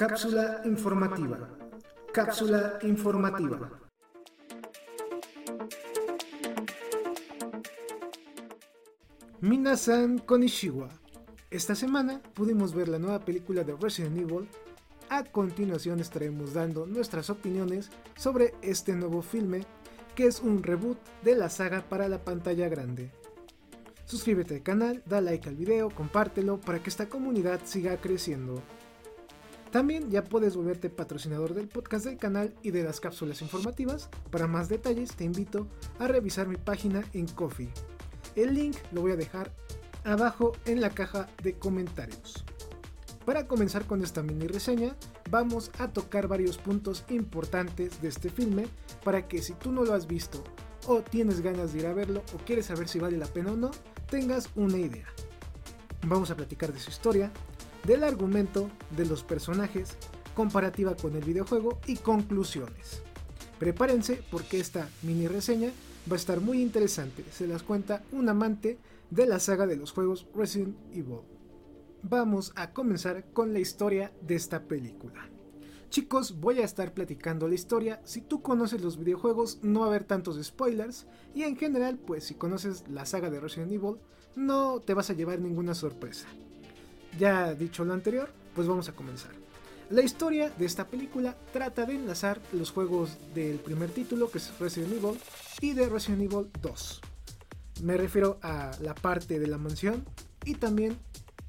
Cápsula informativa. Cápsula informativa. Minasan Konishiwa. Esta semana pudimos ver la nueva película de Resident Evil. A continuación estaremos dando nuestras opiniones sobre este nuevo filme, que es un reboot de la saga para la pantalla grande. Suscríbete al canal, da like al video, compártelo para que esta comunidad siga creciendo. También ya puedes volverte patrocinador del podcast del canal y de las cápsulas informativas. Para más detalles te invito a revisar mi página en Coffee. El link lo voy a dejar abajo en la caja de comentarios. Para comenzar con esta mini reseña, vamos a tocar varios puntos importantes de este filme para que si tú no lo has visto o tienes ganas de ir a verlo o quieres saber si vale la pena o no, tengas una idea. Vamos a platicar de su historia, del argumento, de los personajes, comparativa con el videojuego y conclusiones. Prepárense porque esta mini reseña va a estar muy interesante, se las cuenta un amante de la saga de los juegos Resident Evil. Vamos a comenzar con la historia de esta película. Chicos, voy a estar platicando la historia. Si tú conoces los videojuegos, no va a haber tantos spoilers. Y en general, pues si conoces la saga de Resident Evil, no te vas a llevar ninguna sorpresa. Ya dicho lo anterior, pues vamos a comenzar. La historia de esta película trata de enlazar los juegos del primer título, que es Resident Evil, y de Resident Evil 2. Me refiero a la parte de la mansión y también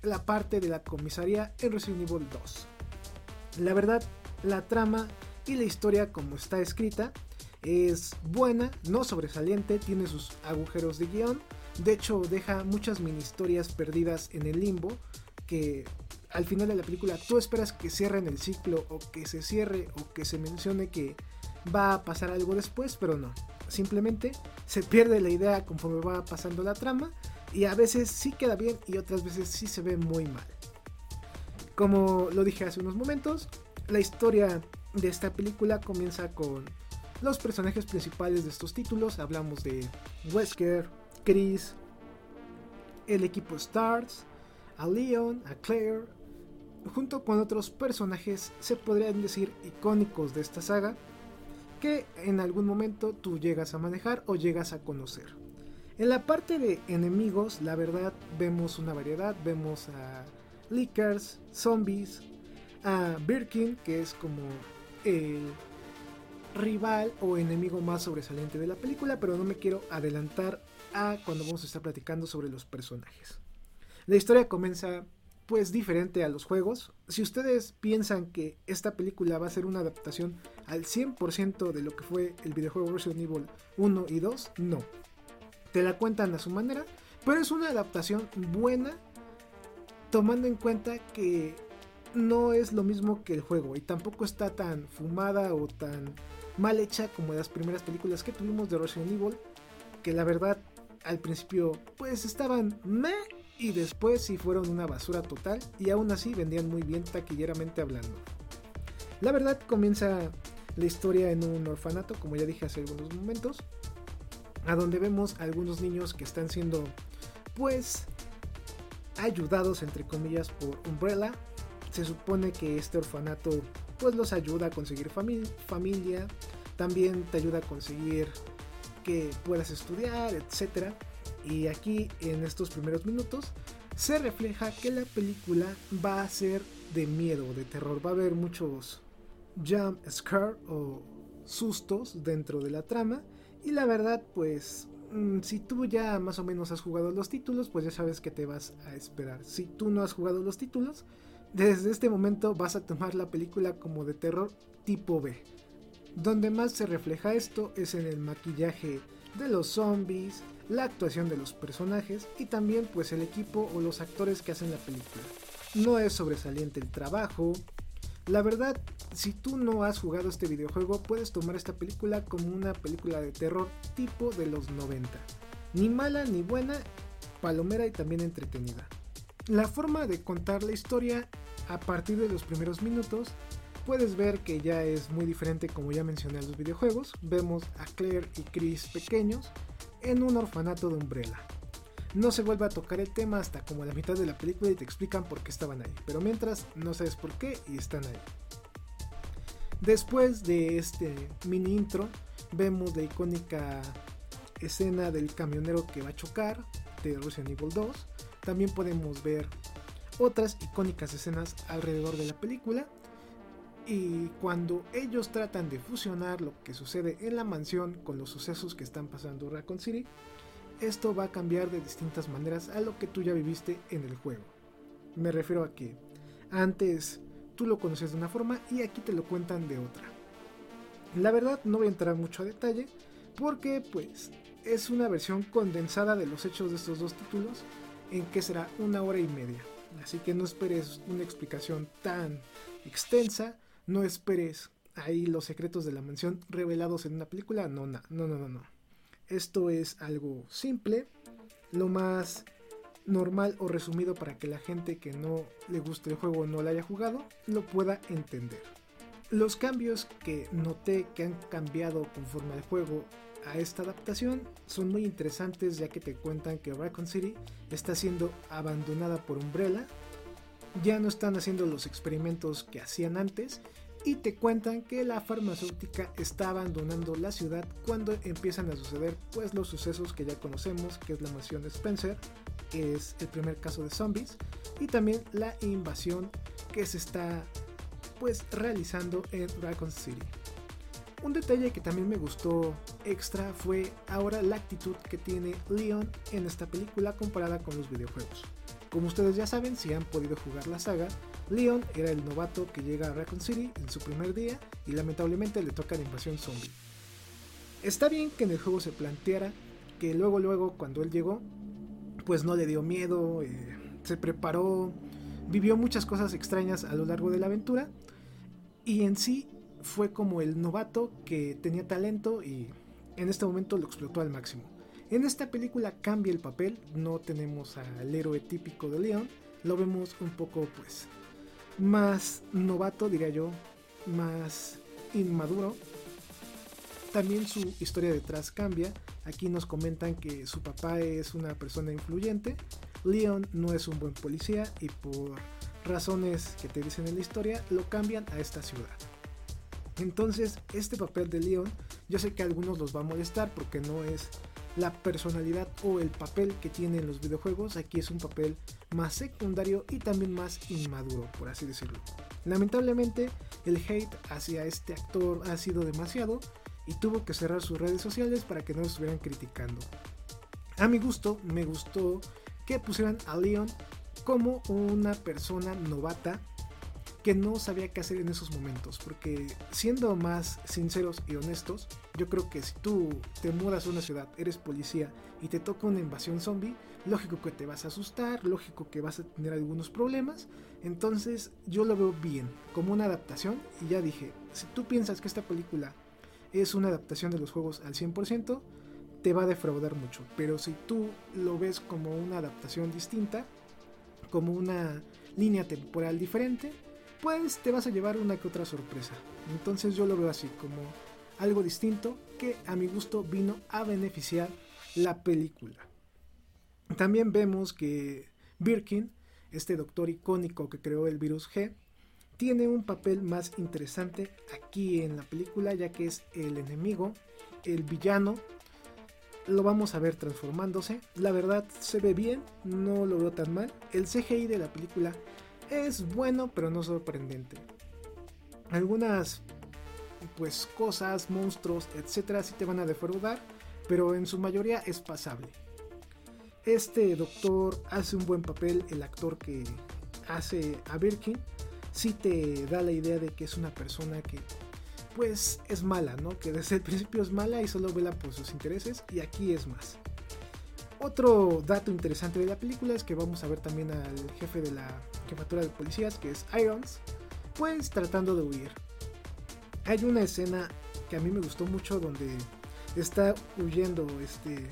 la parte de la comisaría en Resident Evil 2. La verdad, la trama y la historia como está escrita es buena, no sobresaliente, tiene sus agujeros de guion, de hecho deja muchas mini historias perdidas en el limbo, que al final de la película tú esperas que cierren el ciclo o que se cierre o que se mencione que va a pasar algo después, pero no. Simplemente se pierde la idea conforme va pasando la trama y a veces sí queda bien y otras veces sí se ve muy mal. Como lo dije hace unos momentos, la historia de esta película comienza con los personajes principales de estos títulos. Hablamos de Wesker, Chris, el equipo Stars, a Leon, a Claire, junto con otros personajes se podrían decir icónicos de esta saga que en algún momento tú llegas a manejar o llegas a conocer. En la parte de enemigos, la verdad, vemos una variedad, vemos a Lickers, zombies, a Birkin, que es como el rival o enemigo más sobresaliente de la película, pero no me quiero adelantar a cuando vamos a estar platicando sobre los personajes. La historia comienza pues diferente a los juegos. Si ustedes piensan que esta película va a ser una adaptación al 100% de lo que fue el videojuego Resident Evil 1 y 2, no. Te la cuentan a su manera, pero es una adaptación buena tomando en cuenta que no es lo mismo que el juego y tampoco está tan fumada o tan mal hecha como las primeras películas que tuvimos de Resident Evil, que la verdad al principio pues estaban meh y después sí fueron una basura total y aún así vendían muy bien taquilleramente hablando. La verdad comienza la historia en un orfanato, como ya dije hace algunos momentos, a donde vemos a algunos niños que están siendo pues ayudados entre comillas por Umbrella. Se supone que este orfanato pues los ayuda a conseguir familia, también te ayuda a conseguir que puedas estudiar, etcétera y aquí en estos primeros minutos se refleja que la película va a ser de miedo, de terror. Va a haber muchos jump scare o sustos dentro de la trama. Y la verdad, pues, mm, si tú ya más o menos has jugado los títulos, pues ya sabes que te vas a esperar. Si tú no has jugado los títulos, desde este momento vas a tomar la película como de terror tipo B. Donde más se refleja esto es en el maquillaje de los zombies, la actuación de los personajes y también pues el equipo o los actores que hacen la película. No es sobresaliente el trabajo. La verdad, si tú no has jugado este videojuego, puedes tomar esta película como una película de terror tipo de los 90. Ni mala ni buena, palomera y también entretenida. La forma de contar la historia a partir de los primeros minutos puedes ver que ya es muy diferente como ya mencioné en los videojuegos. Vemos a Claire y Chris pequeños en un orfanato de Umbrella. No se vuelve a tocar el tema hasta como la mitad de la película y te explican por qué estaban ahí. Pero mientras no sabes por qué y están ahí. Después de este mini intro, vemos la icónica escena del camionero que va a chocar de Resident Evil 2. También podemos ver otras icónicas escenas alrededor de la película. Y cuando ellos tratan de fusionar lo que sucede en la mansión con los sucesos que están pasando en Raccoon City, esto va a cambiar de distintas maneras a lo que tú ya viviste en el juego. Me refiero a que antes tú lo conoces de una forma y aquí te lo cuentan de otra. La verdad no voy a entrar mucho a detalle porque pues es una versión condensada de los hechos de estos dos títulos en que será una hora y media. Así que no esperes una explicación tan extensa, no esperes ahí los secretos de la mansión revelados en una película, no, no, no, no, no. Esto es algo simple, lo más normal o resumido para que la gente que no le guste el juego o no lo haya jugado lo pueda entender. Los cambios que noté que han cambiado conforme al juego a esta adaptación. Son muy interesantes ya que te cuentan que Raccoon City está siendo abandonada por Umbrella, ya no están haciendo los experimentos que hacían antes. Y te cuentan que la farmacéutica está abandonando la ciudad cuando empiezan a suceder pues los sucesos que ya conocemos que es la mansión de Spencer, que es el primer caso de zombies y también la invasión que se está pues realizando en Raccoon City. Un detalle que también me gustó extra fue ahora la actitud que tiene Leon en esta película comparada con los videojuegos. Como ustedes ya saben, si han podido jugar la saga, Leon era el novato que llega a Raccoon City en su primer día y lamentablemente le toca la invasión zombie. Está bien que en el juego se planteara que luego luego cuando él llegó, pues no le dio miedo, eh, se preparó, vivió muchas cosas extrañas a lo largo de la aventura y en sí fue como el novato que tenía talento y en este momento lo explotó al máximo. En esta película cambia el papel, no tenemos al héroe típico de Leon, lo vemos un poco pues más novato diría yo, más inmaduro. También su historia detrás cambia, aquí nos comentan que su papá es una persona influyente, Leon no es un buen policía y por razones que te dicen en la historia lo cambian a esta ciudad. Entonces, este papel de Leon, yo sé que a algunos los va a molestar porque no es la personalidad o el papel que tiene en los videojuegos. Aquí es un papel más secundario y también más inmaduro, por así decirlo. Lamentablemente, el hate hacia este actor ha sido demasiado y tuvo que cerrar sus redes sociales para que no lo estuvieran criticando. A mi gusto, me gustó que pusieran a Leon como una persona novata que no sabía qué hacer en esos momentos. Porque siendo más sinceros y honestos, yo creo que si tú te mudas a una ciudad, eres policía y te toca una invasión zombie, lógico que te vas a asustar, lógico que vas a tener algunos problemas. Entonces yo lo veo bien, como una adaptación. Y ya dije, si tú piensas que esta película es una adaptación de los juegos al 100%, te va a defraudar mucho. Pero si tú lo ves como una adaptación distinta, como una línea temporal diferente, pues te vas a llevar una que otra sorpresa. Entonces yo lo veo así, como algo distinto que a mi gusto vino a beneficiar la película. También vemos que Birkin, este doctor icónico que creó el virus G, tiene un papel más interesante aquí en la película ya que es el enemigo, el villano. Lo vamos a ver transformándose. La verdad se ve bien, no lo veo tan mal. El CGI de la película es bueno, pero no sorprendente. Algunas pues cosas, monstruos, etcétera, sí te van a defraudar, pero en su mayoría es pasable. Este doctor hace un buen papel, el actor que hace a Birkin, sí te da la idea de que es una persona que pues es mala, ¿no? Que desde el principio es mala y solo vela por sus intereses y aquí es más. Otro dato interesante de la película es que vamos a ver también al jefe de la jefatura de policías, que es Irons, pues tratando de huir. Hay una escena que a mí me gustó mucho donde está huyendo este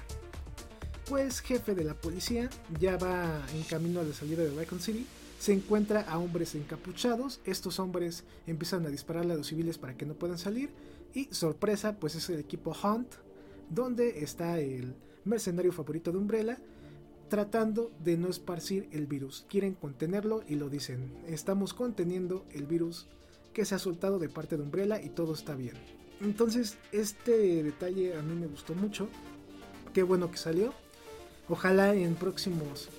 pues jefe de la policía, ya va en camino a la salida de Raccoon City, se encuentra a hombres encapuchados, estos hombres empiezan a dispararle a los civiles para que no puedan salir y sorpresa, pues es el equipo Hunt, donde está el mercenario favorito de Umbrella, tratando de no esparcir el virus. Quieren contenerlo y lo dicen. Estamos conteniendo el virus que se ha soltado de parte de Umbrella y todo está bien. Entonces este detalle a mí me gustó mucho. Qué bueno que salió. Ojalá en próximos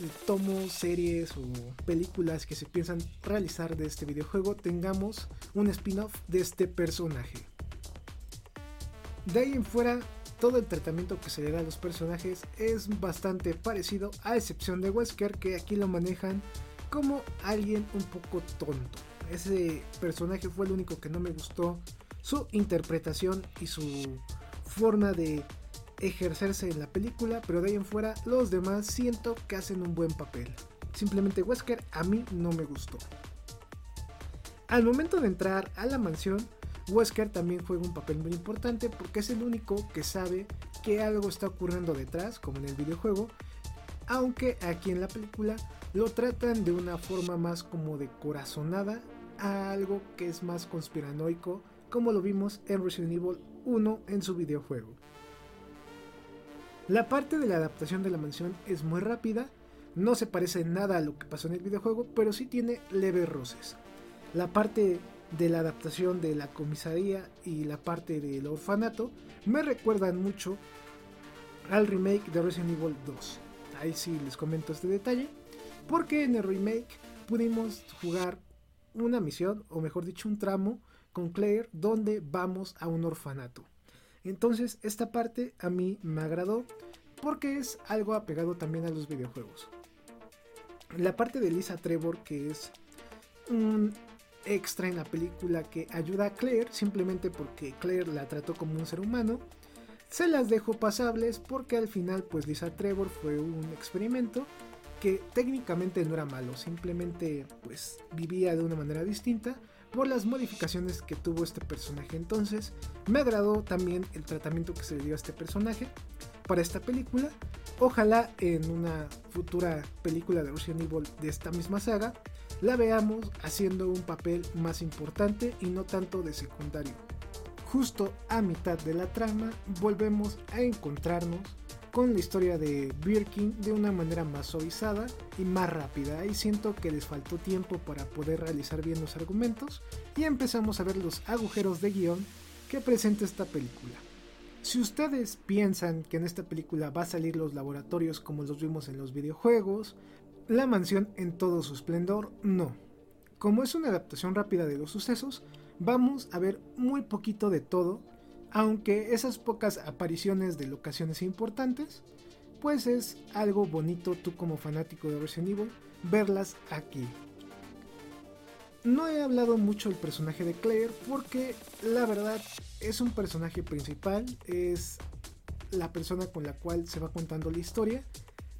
eh, tomos, series o películas que se piensan realizar de este videojuego tengamos un spin-off de este personaje. De ahí en fuera, todo el tratamiento que se le da a los personajes es bastante parecido, a excepción de Wesker, que aquí lo manejan como alguien un poco tonto. Ese personaje fue el único que no me gustó su interpretación y su forma de ejercerse en la película, pero de ahí en fuera los demás siento que hacen un buen papel. Simplemente Wesker a mí no me gustó. Al momento de entrar a la mansión, Wesker también juega un papel muy importante porque es el único que sabe que algo está ocurriendo detrás, como en el videojuego, aunque aquí en la película lo tratan de una forma más como de corazonada a algo que es más conspiranoico, como lo vimos en Resident Evil 1 en su videojuego. La parte de la adaptación de la mansión es muy rápida, no se parece nada a lo que pasó en el videojuego, pero sí tiene leves roces. La parte de la adaptación de la comisaría y la parte del orfanato me recuerdan mucho al remake de Resident Evil 2. Ahí sí les comento este detalle, porque en el remake pudimos jugar una misión, o mejor dicho, un tramo con Claire donde vamos a un orfanato. Entonces esta parte a mí me agradó porque es algo apegado también a los videojuegos. La parte de Lisa Trevor que es un extra en la película que ayuda a Claire simplemente porque Claire la trató como un ser humano. Se las dejo pasables porque al final pues Lisa Trevor fue un experimento que técnicamente no era malo, simplemente pues vivía de una manera distinta por las modificaciones que tuvo este personaje. Entonces me agradó también el tratamiento que se le dio a este personaje para esta película. Ojalá en una futura película de Resident Evil de esta misma saga la veamos haciendo un papel más importante y no tanto de secundario. Justo a mitad de la trama volvemos a encontrarnos con la historia de Birkin de una manera más suavizada y más rápida. Y siento que les faltó tiempo para poder realizar bien los argumentos y empezamos a ver los agujeros de guion que presenta esta película. Si ustedes piensan que en esta película va a salir los laboratorios como los vimos en los videojuegos, la mansión en todo su esplendor, no. Como es una adaptación rápida de los sucesos, vamos a ver muy poquito de todo, aunque esas pocas apariciones de locaciones importantes, pues es algo bonito tú como fanático de Resident Evil verlas aquí. No he hablado mucho del personaje de Claire porque la verdad es un personaje principal, es la persona con la cual se va contando la historia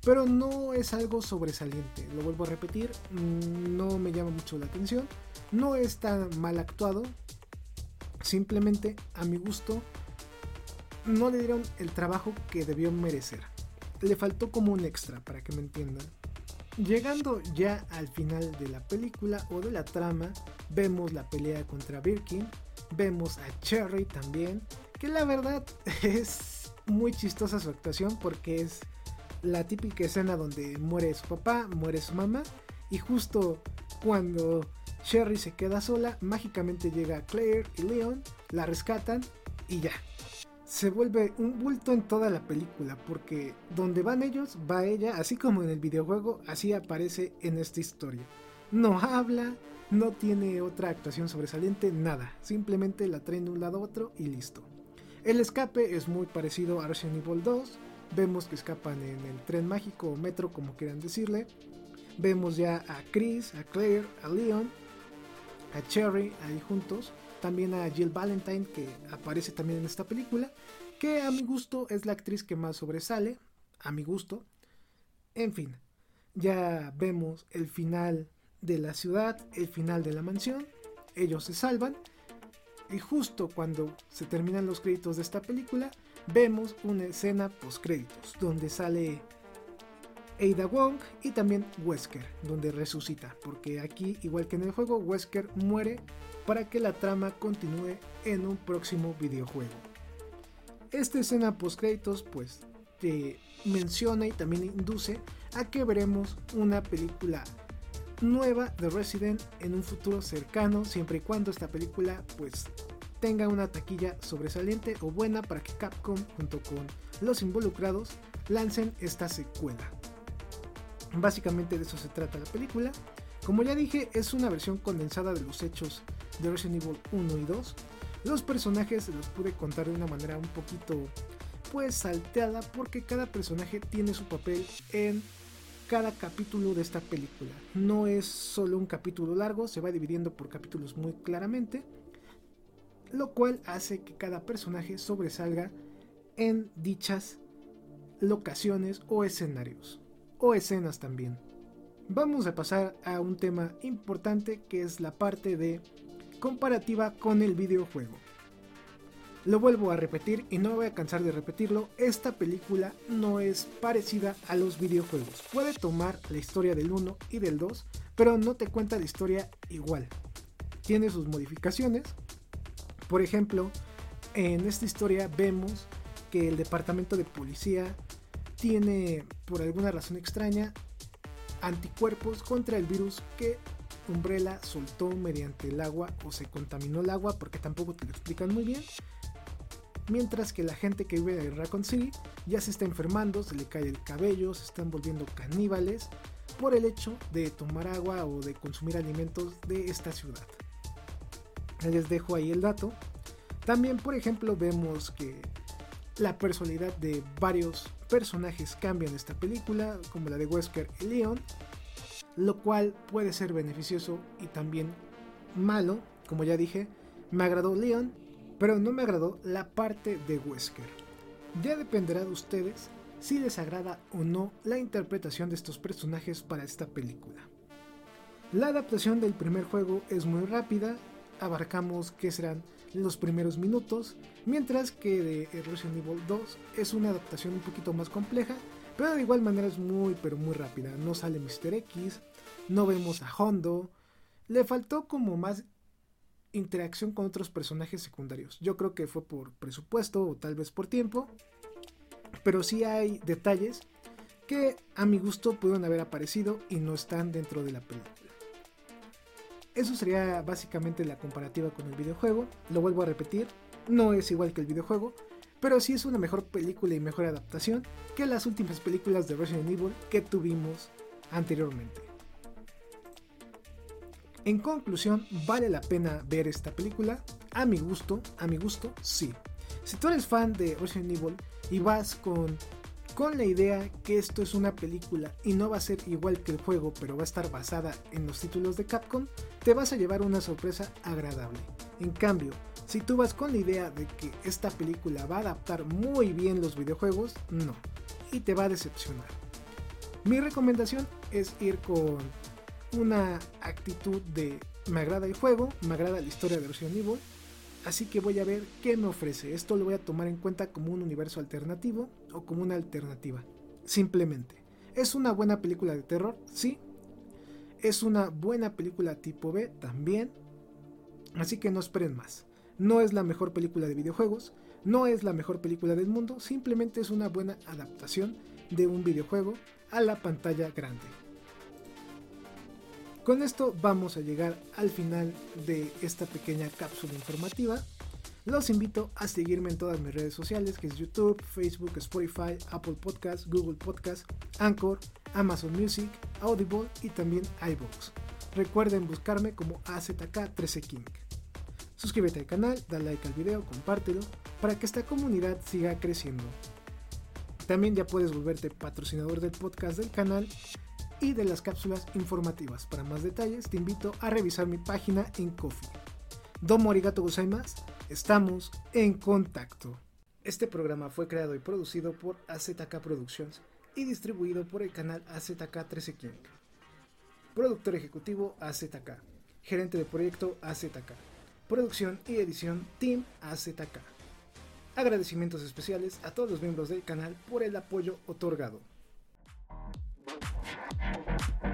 pero no es algo sobresaliente. Lo vuelvo a repetir, mm, no me llama mucho la atención, no está mal actuado, simplemente a mi gusto no le dieron el trabajo que debió merecer. Le faltó como un extra, para que me entiendan. Llegando ya al final de la película o de la trama, vemos la pelea contra Birkin, vemos a Cherry también, que la verdad es muy chistosa su actuación porque es la típica escena donde muere su papá, muere su mamá y justo cuando Sherry se queda sola, mágicamente llega Claire y Leon, la rescatan y ya. Se vuelve un bulto en toda la película porque donde van ellos va ella, así como en el videojuego, así aparece en esta historia. No habla, no tiene otra actuación sobresaliente, nada. Simplemente la traen de un lado a otro y listo. El escape es muy parecido a Resident Evil 2, Vemos que escapan en el tren mágico o metro, como quieran decirle. Vemos ya a Chris, a Claire, a Leon, a Cherry ahí juntos. También a Jill Valentine, que aparece también en esta película. Que a mi gusto es la actriz que más sobresale. A mi gusto. En fin, ya vemos el final de la ciudad, el final de la mansión. Ellos se salvan. Y justo cuando se terminan los créditos de esta película, vemos una escena post créditos donde sale Ada Wong y también Wesker, donde resucita, porque aquí, igual que en el juego, Wesker muere para que la trama continúe en un próximo videojuego. Esta escena post créditos, pues, te menciona y también induce a que veremos una película nueva de Resident en un futuro cercano, siempre y cuando esta película pues tenga una taquilla sobresaliente o buena para que Capcom junto con los involucrados lancen esta secuela. Básicamente de eso se trata la película. Como ya dije, es una versión condensada de los hechos de Resident Evil 1 y 2. Los personajes los pude contar de una manera un poquito pues salteada porque cada personaje tiene su papel en cada capítulo de esta película. No es solo un capítulo largo, se va dividiendo por capítulos muy claramente, lo cual hace que cada personaje sobresalga en dichas locaciones o escenarios, o escenas también. Vamos a pasar a un tema importante que es la parte de comparativa con el videojuego. Lo vuelvo a repetir y no voy a cansar de repetirlo, esta película no es parecida a los videojuegos. Puede tomar la historia del 1 y del 2, pero no te cuenta la historia igual. Tiene sus modificaciones. Por ejemplo, en esta historia vemos que el departamento de policía tiene, por alguna razón extraña, anticuerpos contra el virus que Umbrella soltó mediante el agua o se contaminó el agua porque tampoco te lo explican muy bien mientras que la gente que vive en Raccoon City ya se está enfermando, se le cae el cabello, se están volviendo caníbales por el hecho de tomar agua o de consumir alimentos de esta ciudad. Les dejo ahí el dato. También, por ejemplo, vemos que la personalidad de varios personajes cambia en esta película, como la de Wesker y Leon, lo cual puede ser beneficioso y también malo. Como ya dije, me agradó Leon, pero no me agradó la parte de Wesker. Ya dependerá de ustedes si les agrada o no la interpretación de estos personajes para esta película. La adaptación del primer juego es muy rápida, abarcamos que serán los primeros minutos, mientras que de Resident Evil 2 es una adaptación un poquito más compleja, pero de igual manera es muy pero muy rápida. No sale Mr. X, no vemos a Hondo, le faltó como más interacción con otros personajes secundarios. Yo creo que fue por presupuesto o tal vez por tiempo, pero sí hay detalles que a mi gusto pudieron haber aparecido y no están dentro de la película. Eso sería básicamente la comparativa con el videojuego. Lo vuelvo a repetir, no es igual que el videojuego, pero sí es una mejor película y mejor adaptación que las últimas películas de Resident Evil que tuvimos anteriormente. En conclusión, ¿vale la pena ver esta película? A mi gusto, a mi gusto, sí. Si tú eres fan de Resident Evil y vas con, con la idea que esto es una película y no va a ser igual que el juego, pero va a estar basada en los títulos de Capcom, te vas a llevar una sorpresa agradable. En cambio, si tú vas con la idea de que esta película va a adaptar muy bien los videojuegos, no. Y te va a decepcionar. Mi recomendación es ir con una actitud de me agrada el juego, me agrada la historia de Resident Evil, así que voy a ver qué me ofrece. Esto lo voy a tomar en cuenta como un universo alternativo o como una alternativa. Simplemente. ¿Es una buena película de terror? Sí. ¿Es una buena película tipo B? También. Así que no esperen más. No es la mejor película de videojuegos, no es la mejor película del mundo, simplemente es una buena adaptación de un videojuego a la pantalla grande. Con esto vamos a llegar al final de esta pequeña cápsula informativa. Los invito a seguirme en todas mis redes sociales, que es YouTube, Facebook, Spotify, Apple Podcasts, Google Podcasts, Anchor, Amazon Music, Audible y también iVoox. Recuerden buscarme como AZK13King. Suscríbete al canal, da like al video, compártelo para que esta comunidad siga creciendo. También ya puedes volverte patrocinador del podcast del canal y de las cápsulas informativas. Para más detalles te invito a revisar mi página en Coffee. Domo arigato gozaimasu, estamos en contacto. Este programa fue creado y producido por AZK Productions y distribuido por el canal AZK 13 King. Productor ejecutivo AZK. Gerente de proyecto AZK. Producción y edición Team AZK. Agradecimientos especiales a todos los miembros del canal por el apoyo otorgado. Bye.